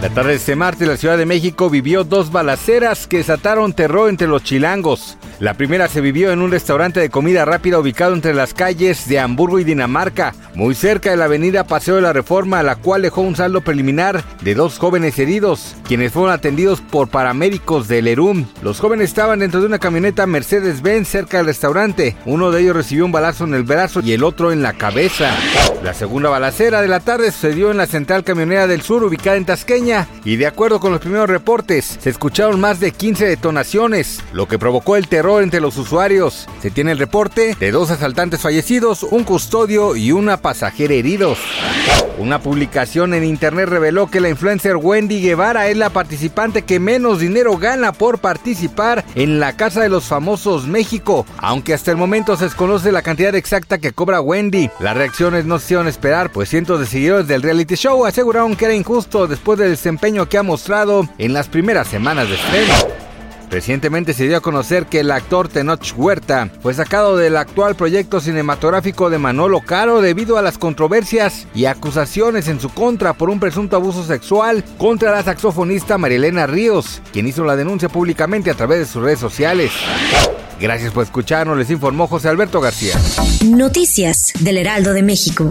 La tarde de este martes la Ciudad de México vivió dos balaceras que desataron terror entre los chilangos. La primera se vivió en un restaurante de comida rápida ubicado entre las calles de Hamburgo y Dinamarca, muy cerca de la avenida Paseo de la Reforma, la cual dejó un saldo preliminar de dos jóvenes heridos, quienes fueron atendidos por paramédicos del ERUM. Los jóvenes estaban dentro de una camioneta Mercedes-Benz cerca del restaurante. Uno de ellos recibió un balazo en el brazo y el otro en la cabeza. La segunda balacera de la tarde sucedió en la central camionera del sur ubicada en Tasqueña y de acuerdo con los primeros reportes, se escucharon más de 15 detonaciones, lo que provocó el terror entre los usuarios. Se tiene el reporte de dos asaltantes fallecidos, un custodio y una pasajera heridos. Una publicación en internet reveló que la influencer Wendy Guevara es la participante que menos dinero gana por participar en la Casa de los Famosos México, aunque hasta el momento se desconoce la cantidad exacta que cobra Wendy. Las reacciones no se hicieron esperar, pues cientos de seguidores del reality show aseguraron que era injusto después del desempeño que ha mostrado en las primeras semanas de estreno. Recientemente se dio a conocer que el actor Tenoch Huerta fue sacado del actual proyecto cinematográfico de Manolo Caro debido a las controversias y acusaciones en su contra por un presunto abuso sexual contra la saxofonista Marilena Ríos, quien hizo la denuncia públicamente a través de sus redes sociales. Gracias por escucharnos, les informó José Alberto García. Noticias del Heraldo de México.